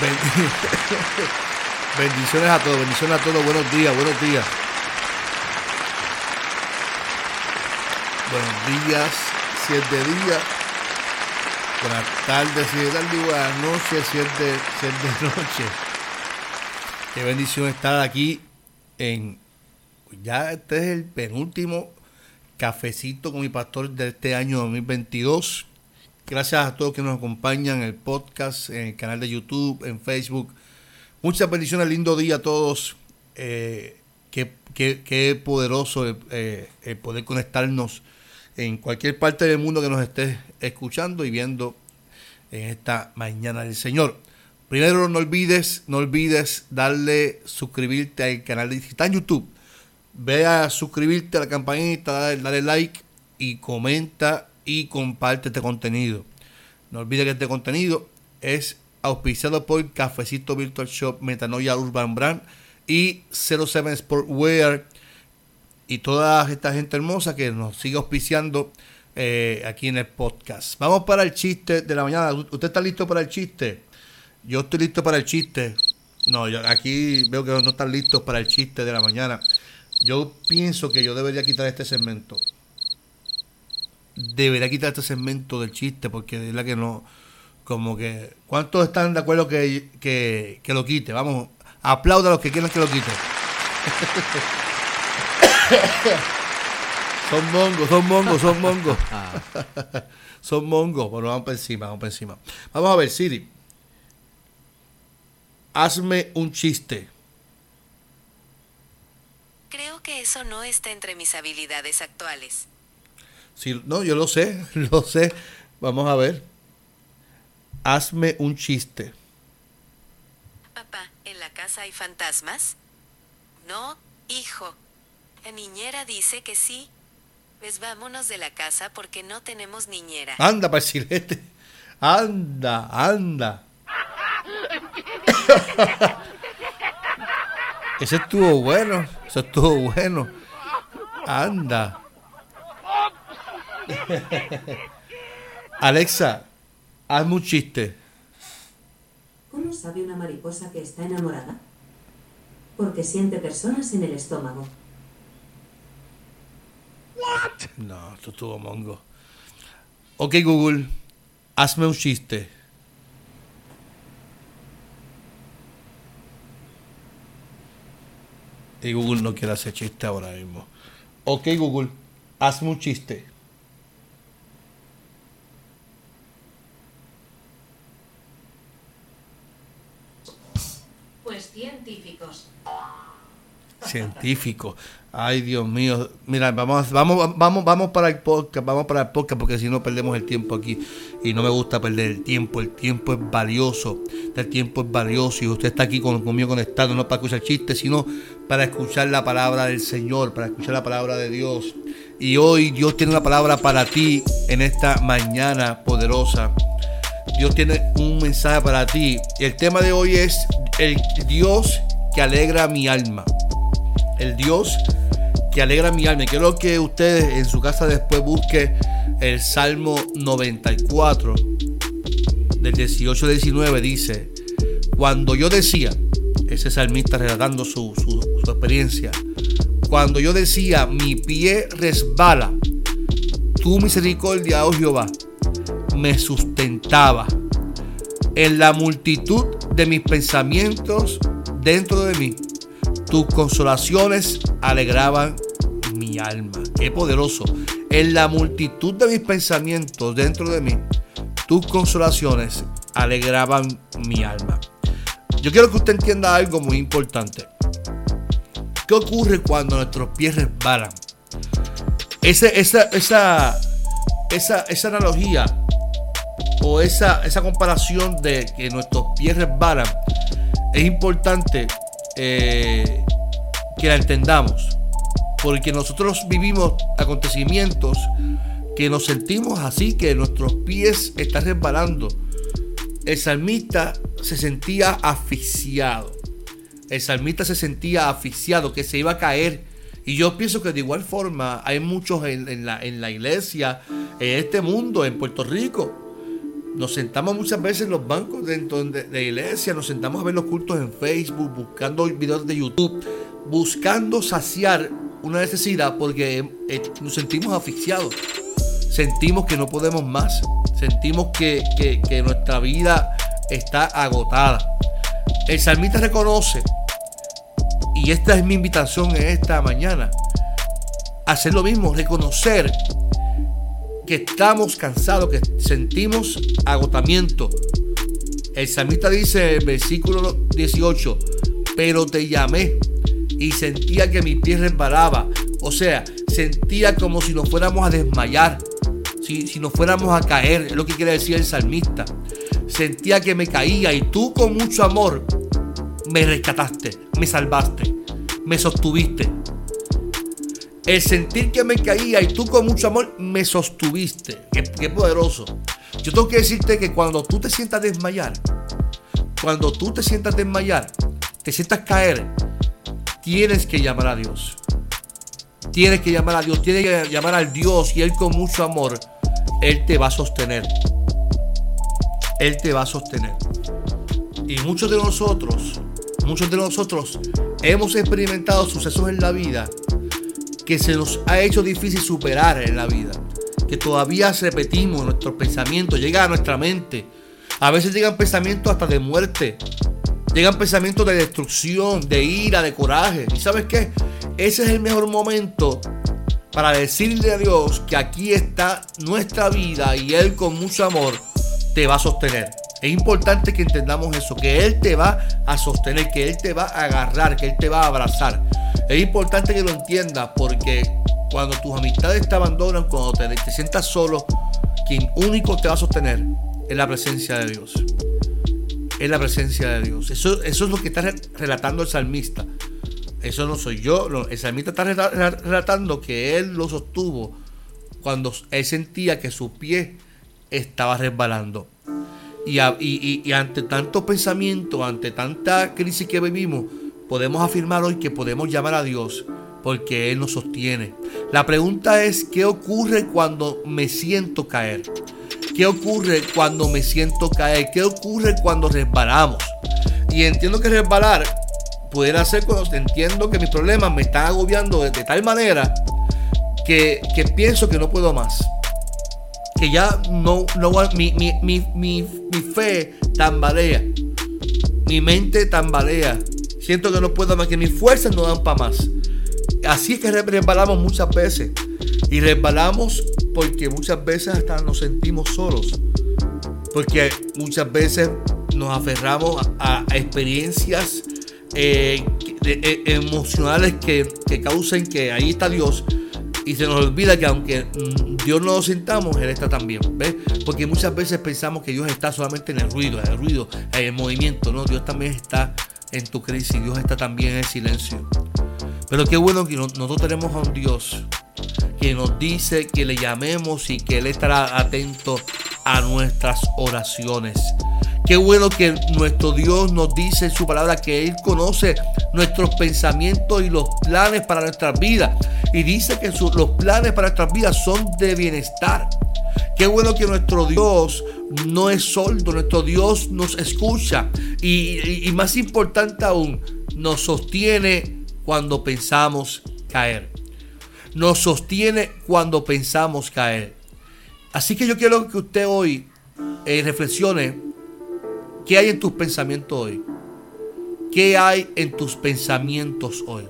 Bendiciones a todos, bendiciones a todos, buenos días, buenos días. Buenos días, siete días. Buenas tardes, si es tarde, buenas noches, siete, siete noche. Qué bendición estar aquí en. Ya este es el penúltimo cafecito con mi pastor de este año 2022. Gracias a todos que nos acompañan en el podcast, en el canal de YouTube, en Facebook. Muchas bendiciones, lindo día a todos. Eh, qué, poderoso eh, el poder conectarnos en cualquier parte del mundo que nos esté escuchando y viendo en esta mañana del Señor. Primero no olvides, no olvides darle suscribirte al canal de está en YouTube. Ve a suscribirte a la campanita, dale, dale like y comenta y comparte este contenido. No olvides que este contenido es auspiciado por Cafecito Virtual Shop, Metanoia Urban Brand y 07 Sportwear y toda esta gente hermosa que nos sigue auspiciando eh, aquí en el podcast. Vamos para el chiste de la mañana. ¿Usted está listo para el chiste? Yo estoy listo para el chiste. No, yo aquí veo que no están listos para el chiste de la mañana. Yo pienso que yo debería quitar este segmento debería quitar este segmento del chiste porque es la que no, como que, ¿cuántos están de acuerdo que, que, lo quite? Vamos, aplauda a los que quieran que lo quite. son mongos, son mongos, son mongos. son mongos, bueno, vamos por encima, vamos por encima. Vamos a ver, Siri. Hazme un chiste. Creo que eso no está entre mis habilidades actuales no, yo lo sé, lo sé. Vamos a ver. Hazme un chiste. Papá, ¿en la casa hay fantasmas? No, hijo. La niñera dice que sí. Pues vámonos de la casa porque no tenemos niñera. Anda, pasilete. Anda, anda. Ese estuvo bueno. Eso estuvo bueno. Anda. Alexa, hazme un chiste. ¿Cómo sabe una mariposa que está enamorada? Porque siente personas en el estómago. No, esto estuvo mongo. Ok, Google, hazme un chiste. Y Google no quiere hacer chiste ahora mismo. Ok, Google, hazme un chiste. Científicos. Ay, Dios mío. Mira, vamos, vamos, vamos, vamos para el podcast, vamos para el podcast, porque si no perdemos el tiempo aquí. Y no me gusta perder el tiempo. El tiempo es valioso. El tiempo es valioso. Y usted está aquí conmigo conectado, no para escuchar chistes, sino para escuchar la palabra del Señor, para escuchar la palabra de Dios. Y hoy Dios tiene una palabra para ti en esta mañana poderosa. Dios tiene un mensaje para ti. El tema de hoy es el Dios que alegra mi alma. El Dios que alegra mi alma. quiero que ustedes en su casa después busquen el Salmo 94 del 18 al 19. Dice, cuando yo decía, ese salmista relatando su, su, su experiencia, cuando yo decía, mi pie resbala, tu misericordia, oh Jehová, me sustentaba. En la multitud de mis pensamientos dentro de mí, tus consolaciones alegraban mi alma. Qué poderoso. En la multitud de mis pensamientos dentro de mí, tus consolaciones alegraban mi alma. Yo quiero que usted entienda algo muy importante. ¿Qué ocurre cuando nuestros pies resbalan? esa, esa, esa, esa analogía o esa, esa comparación de que nuestros pies resbalan, es importante eh, que la entendamos. Porque nosotros vivimos acontecimientos que nos sentimos así, que nuestros pies están resbalando. El salmista se sentía asfixiado. El salmista se sentía asfixiado, que se iba a caer. Y yo pienso que de igual forma hay muchos en, la, en la iglesia, en este mundo, en Puerto Rico, nos sentamos muchas veces en los bancos dentro de, la iglesia, nos sentamos a ver los cultos en Facebook, buscando videos de YouTube, buscando saciar una necesidad porque eh, nos sentimos asfixiados. Sentimos que no podemos más. Sentimos que, que nuestra vida está agotada. El salmista reconoce, y esta es mi invitación en esta mañana, hacer lo mismo, reconocer que estamos cansados, que sentimos agotamiento. El salmista dice en versículo 18, pero te llamé y sentía que mi pie resbalaba. O sea, sentía como si nos fuéramos a desmayar, si, si nos fuéramos a caer, es lo que quiere decir el salmista. Sentía que me caía y tú con mucho amor me rescataste, me salvaste, me sostuviste. El sentir que me caía y tú con mucho amor me sostuviste. Qué, poderoso. Yo tengo que decirte que cuando tú te sientas desmayar, cuando tú te sientas desmayar, te sientas caer, tienes que llamar a Dios. Tienes que llamar a Dios, tienes que llamar al Dios y Él con mucho amor, Él te va a sostener. Él te va a sostener. Y muchos de nosotros, muchos de nosotros hemos experimentado sucesos en la vida que se nos ha hecho difícil superar en la vida. Que todavía repetimos nuestros pensamientos, llega a nuestra mente. A veces llegan pensamientos hasta de muerte. Llegan pensamientos de destrucción, de ira, de coraje. ¿Y sabes qué? Ese es el mejor momento para decirle a Dios que aquí está nuestra vida y Él con mucho amor te va a sostener. Es importante que entendamos eso, que Él te va a sostener, que Él te va a agarrar, que Él te va a abrazar. Es importante que lo entiendas porque cuando tus amistades te abandonan, cuando te, sientas solo, quien único te va a sostener es la presencia de Dios. Es la presencia de Dios. Eso, es lo que está relatando el salmista. Eso no soy yo. el salmista está relatando que él lo sostuvo cuando él sentía que su pie estaba resbalando. Y, ante tanto pensamiento, ante tanta crisis que vivimos, podemos afirmar hoy que podemos llamar a Dios porque Él nos sostiene. La pregunta es, ¿qué ocurre cuando me siento caer? ¿Qué ocurre cuando me siento caer? ¿Qué ocurre cuando resbalamos? Y entiendo que resbalar pudiera ser cuando entiendo que mis problemas me están agobiando de, tal manera que, que, pienso que no puedo más. Que ya no, no mi, mi, mi, mi, mi fe tambalea. Mi mente tambalea. Siento que no puedo más, que mis fuerzas no dan para más. Así es que resbalamos muchas veces. Y resbalamos porque muchas veces hasta nos sentimos solos. Porque muchas veces nos aferramos a, experiencias eh, eh, emocionales que, que causen que ahí está Dios y se nos olvida que aunque mm, Dios no lo sintamos, Él está también. ¿ves? Porque muchas veces pensamos que Dios está solamente en el ruido, en el ruido, en el movimiento. No, Dios también está en tu crisis. Dios está también en silencio. Pero qué bueno que nosotros tenemos a un Dios que nos dice que le llamemos y que Él estará atento a nuestras oraciones. Qué bueno que nuestro Dios nos dice en su palabra que Él conoce nuestros pensamientos y los planes para nuestras vidas. Y dice que los planes para nuestras vidas son de bienestar. Qué bueno que nuestro Dios no es soldo, nuestro Dios nos escucha y, más importante aún, nos sostiene cuando pensamos caer. Nos sostiene cuando pensamos caer. Así que yo quiero que usted hoy eh, reflexione qué hay en tus pensamientos hoy. ¿Qué hay en tus pensamientos hoy?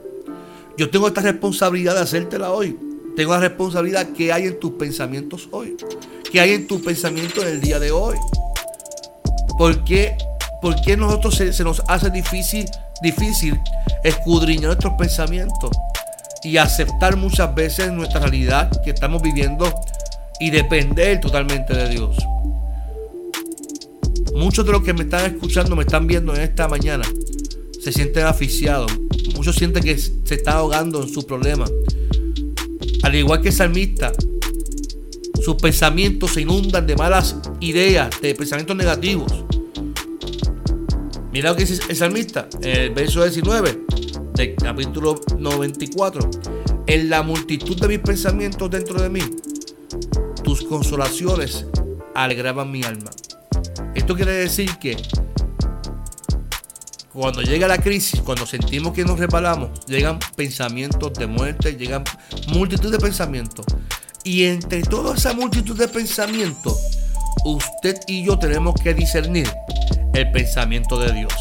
Yo tengo esta responsabilidad de hacértela hoy. Tengo la responsabilidad que hay en tus pensamientos hoy. ¿Qué hay en tu pensamiento en el día de hoy? ¿Por qué, por qué nosotros se, nos hace difícil, difícil escudriñar nuestros pensamientos y aceptar muchas veces nuestra realidad que estamos viviendo y depender totalmente de Dios? Muchos de los que me están escuchando, me están viendo en esta mañana, se sienten asfixiados. Muchos sienten que se está ahogando en su problema. Al igual que el salmista, sus pensamientos se inundan de malas ideas, de pensamientos negativos. Mira lo que dice el salmista, el verso 19 del capítulo 94. En la multitud de mis pensamientos dentro de mí, tus consolaciones alegraban mi alma. Esto quiere decir que cuando llega la crisis, cuando sentimos que nos reparamos, llegan pensamientos de muerte, llegan multitud de pensamientos. Y entre toda esa multitud de pensamientos, usted y yo tenemos que discernir el pensamiento de Dios.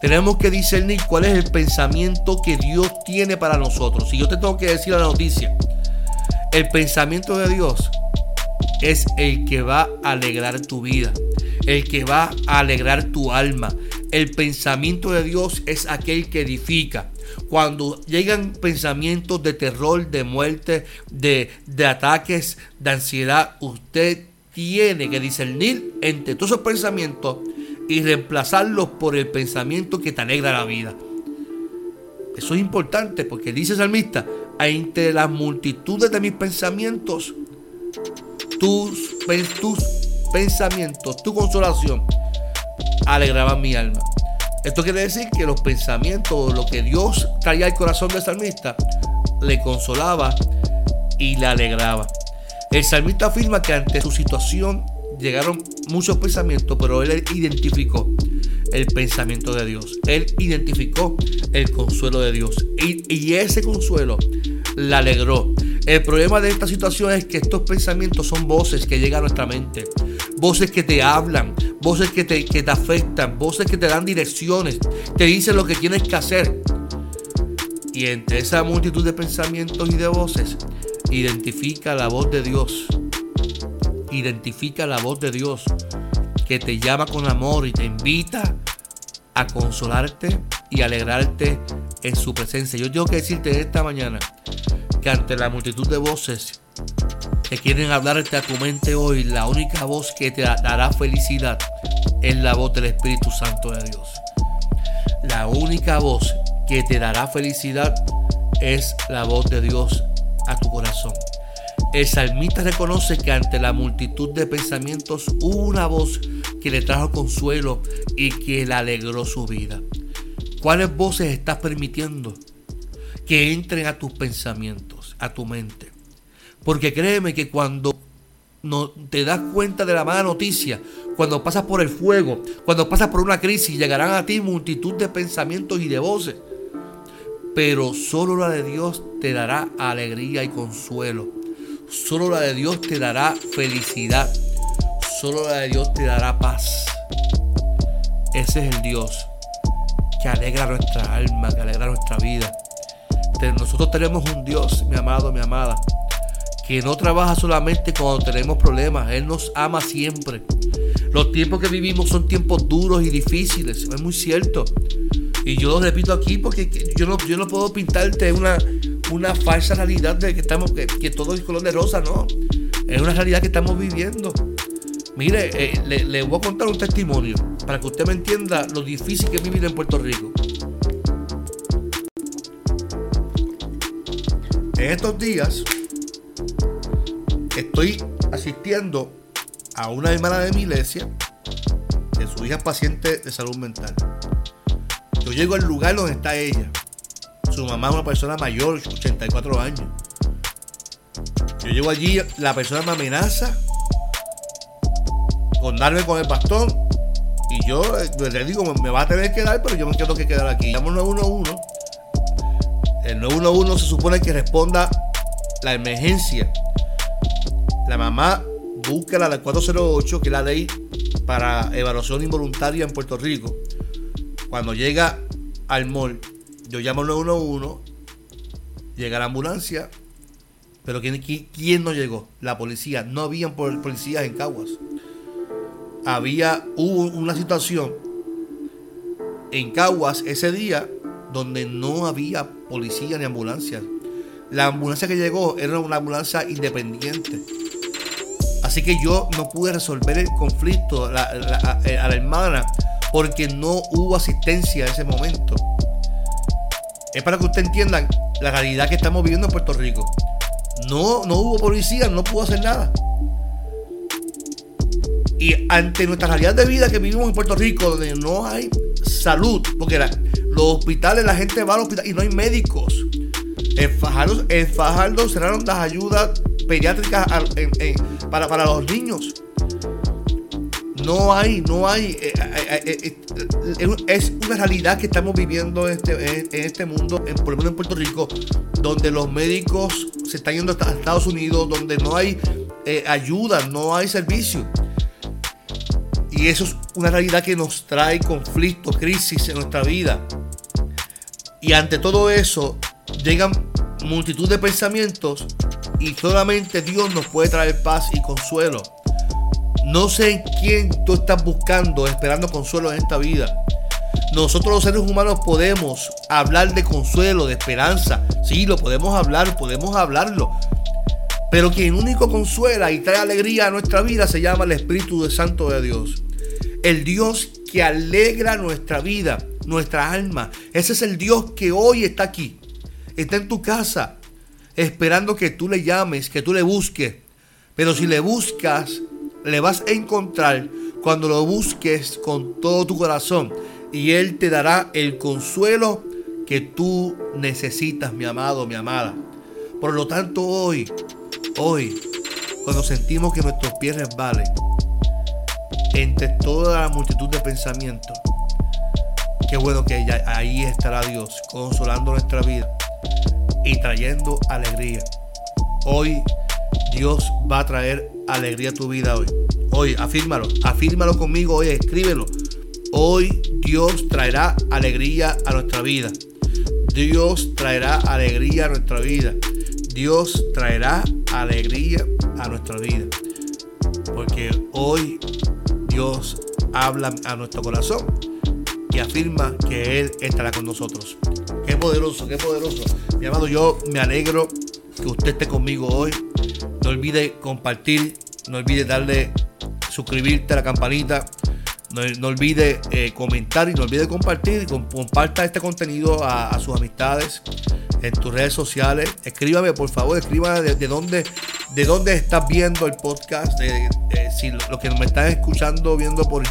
Tenemos que discernir cuál es el pensamiento que Dios tiene para nosotros. Si yo te tengo que decir la noticia, el pensamiento de Dios es el que va a alegrar tu vida, el que va a alegrar tu alma. El pensamiento de Dios es aquel que edifica. Cuando llegan pensamientos de terror, de muerte, de, de ataques, de ansiedad, usted tiene que discernir entre todos esos pensamientos y reemplazarlos por el pensamiento que te alegra la vida. Eso es importante porque dice el salmista, entre las multitudes de mis pensamientos, tus, tus pensamientos, tu consolación, alegraban mi alma. Esto quiere decir que los pensamientos, lo que Dios traía al corazón del salmista, le consolaba y le alegraba. El salmista afirma que ante su situación llegaron muchos pensamientos, pero él identificó el pensamiento de Dios. Él identificó el consuelo de Dios. Y, y, ese consuelo le alegró. El problema de esta situación es que estos pensamientos son voces que llegan a nuestra mente. Voces que te hablan, voces que te, que te afectan, voces que te dan direcciones, te dicen lo que tienes que hacer. Y entre esa multitud de pensamientos y de voces, identifica la voz de Dios identifica la voz de Dios que te llama con amor y te invita a consolarte y alegrarte en su presencia. Yo tengo que decirte esta mañana que ante la multitud de voces quieren hablarte a tu mente hoy, la única voz que te dará felicidad es la voz del Espíritu Santo de Dios. La única voz que te dará felicidad es la voz de Dios a tu corazón. El salmista reconoce que ante la multitud de pensamientos hubo una voz que le trajo consuelo y que le alegró su vida. ¿Cuáles voces estás permitiendo que entren a tus pensamientos, a tu mente? Porque créeme que cuando no te das cuenta de la mala noticia, cuando pasas por el fuego, cuando pasas por una crisis, llegarán a ti multitud de pensamientos y de voces. Pero solo la de Dios te dará alegría y consuelo. Solo la de Dios te dará felicidad. Solo la de Dios te dará paz. Ese es el Dios que alegra nuestra alma, que alegra nuestra vida. Nosotros tenemos un Dios, mi amado, mi amada, que no trabaja solamente cuando tenemos problemas. Él nos ama siempre. Los tiempos que vivimos son tiempos duros y difíciles. Es muy cierto. Y yo lo repito aquí porque yo no, yo no puedo pintarte una, una falsa realidad de que estamos, que, todo es color de rosa, no. Es una realidad que estamos viviendo. Mire, eh, le, voy a contar un testimonio para que usted me entienda lo difícil que es vivir en Puerto Rico. En estos días estoy asistiendo a una hermana de mi iglesia que su hija es paciente de salud mental. Yo llego al lugar donde está ella. Su mamá es una persona mayor, 84 años. Yo llego allí, la persona me amenaza con darme con el bastón. Y yo le digo, me va a tener que dar, pero yo me tengo que quedar aquí. Llamo 911. El 911 se supone que responda la emergencia. La mamá busca la 408, que es la ley para evaluación involuntaria en Puerto Rico. Cuando llega al mall, yo llamo al 911, llega la ambulancia, pero ¿quién, quién no llegó? La policía. No habían policías en Caguas. Había, hubo una situación en Caguas ese día donde no había policía ni ambulancia. La ambulancia que llegó era una ambulancia independiente. Así que yo no pude resolver el conflicto a, a la hermana porque no hubo asistencia en ese momento. Es para que usted entiendan la realidad que estamos viviendo en Puerto Rico. No, no hubo policía, no pudo hacer nada. Y ante nuestra realidad de vida que vivimos en Puerto Rico, donde no hay salud, porque los hospitales, la gente va al hospital y no hay médicos. En Fajardo, en Fajardo cerraron las ayudas pediátricas para, para los niños. No hay, no hay. Eh, eh, eh, es una realidad que estamos viviendo en este, en este mundo, por lo menos en Puerto Rico, donde los médicos se están yendo a Estados Unidos, donde no hay ayuda, no hay servicio. Y eso es una realidad que nos trae conflictos, crisis en nuestra vida. Y ante todo eso, llegan multitud de pensamientos y solamente Dios nos puede traer paz y consuelo. No sé en quién tú estás buscando, esperando consuelo en esta vida. Nosotros los seres humanos podemos hablar de consuelo, de esperanza. Sí, lo podemos hablar, podemos hablarlo. Pero quien único consuela y trae alegría a nuestra vida se llama el Espíritu Santo de Dios. El Dios que alegra nuestra vida, nuestra alma. Ese es el Dios que hoy está aquí. Está en tu casa, esperando que tú le llames, que tú le busques. Pero si le buscas le vas a encontrar cuando lo busques con todo tu corazón y Él te dará el consuelo que tú necesitas, mi amado, mi amada. Por lo tanto, hoy, hoy, cuando sentimos que nuestros pies resbalen, entre toda la multitud de pensamientos, qué bueno que ahí estará Dios consolando nuestra vida y trayendo alegría. Hoy Dios va a traer alegría a tu vida hoy. Hoy, afírmalo, afírmalo conmigo hoy, escríbelo. Hoy Dios traerá alegría a nuestra vida. Dios traerá alegría a nuestra vida. Dios traerá alegría a nuestra vida. Porque hoy Dios habla a nuestro corazón y afirma que Él estará con nosotros. Poderoso, qué poderoso. Mi amado, yo me alegro que usted esté conmigo hoy. No olvide compartir, no olvide darle suscribirte a la campanita. No, olvide eh, comentar y no olvide compartir. Comparta este contenido a, sus amistades en tus redes sociales. Escríbame, por favor, escríbame de, dónde, de dónde estás viendo el podcast. si lo, que me estás escuchando, viendo por,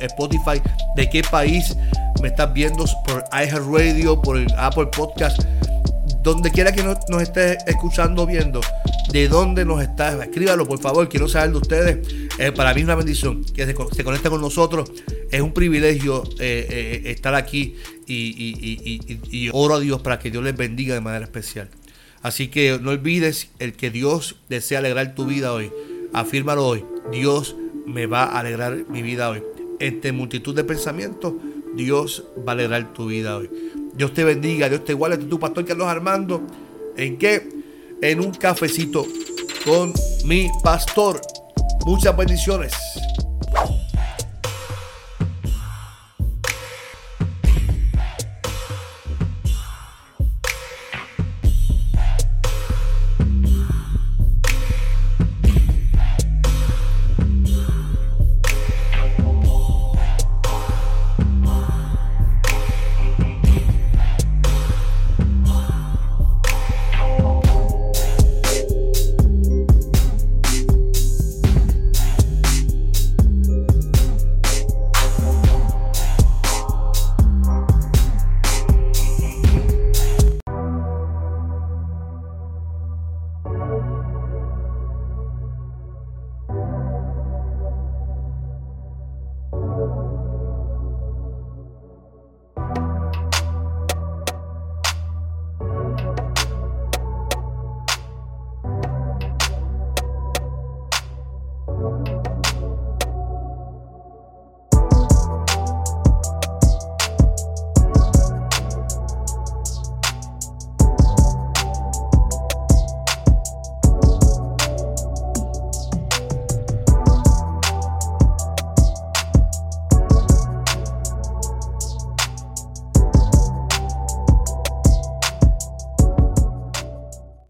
Spotify, de qué país me estás viendo por iHeartRadio, por Apple Podcast donde quiera que nos, esté escuchando viendo, de dónde nos está, escríbalo por favor, quiero saber de ustedes. Para mí es una bendición que se, se con nosotros. Es un privilegio eh, eh, estar aquí y, oro a Dios para que Dios les bendiga de manera especial. Así que no olvides el que Dios desea alegrar tu vida hoy. Afírmalo hoy. Dios me va a alegrar mi vida hoy. Entre multitud de pensamientos, Dios va a alegrar tu vida hoy. Dios te bendiga, Dios te iguale. Este tu pastor Carlos Armando. ¿En qué? En un cafecito con mi pastor. Muchas bendiciones.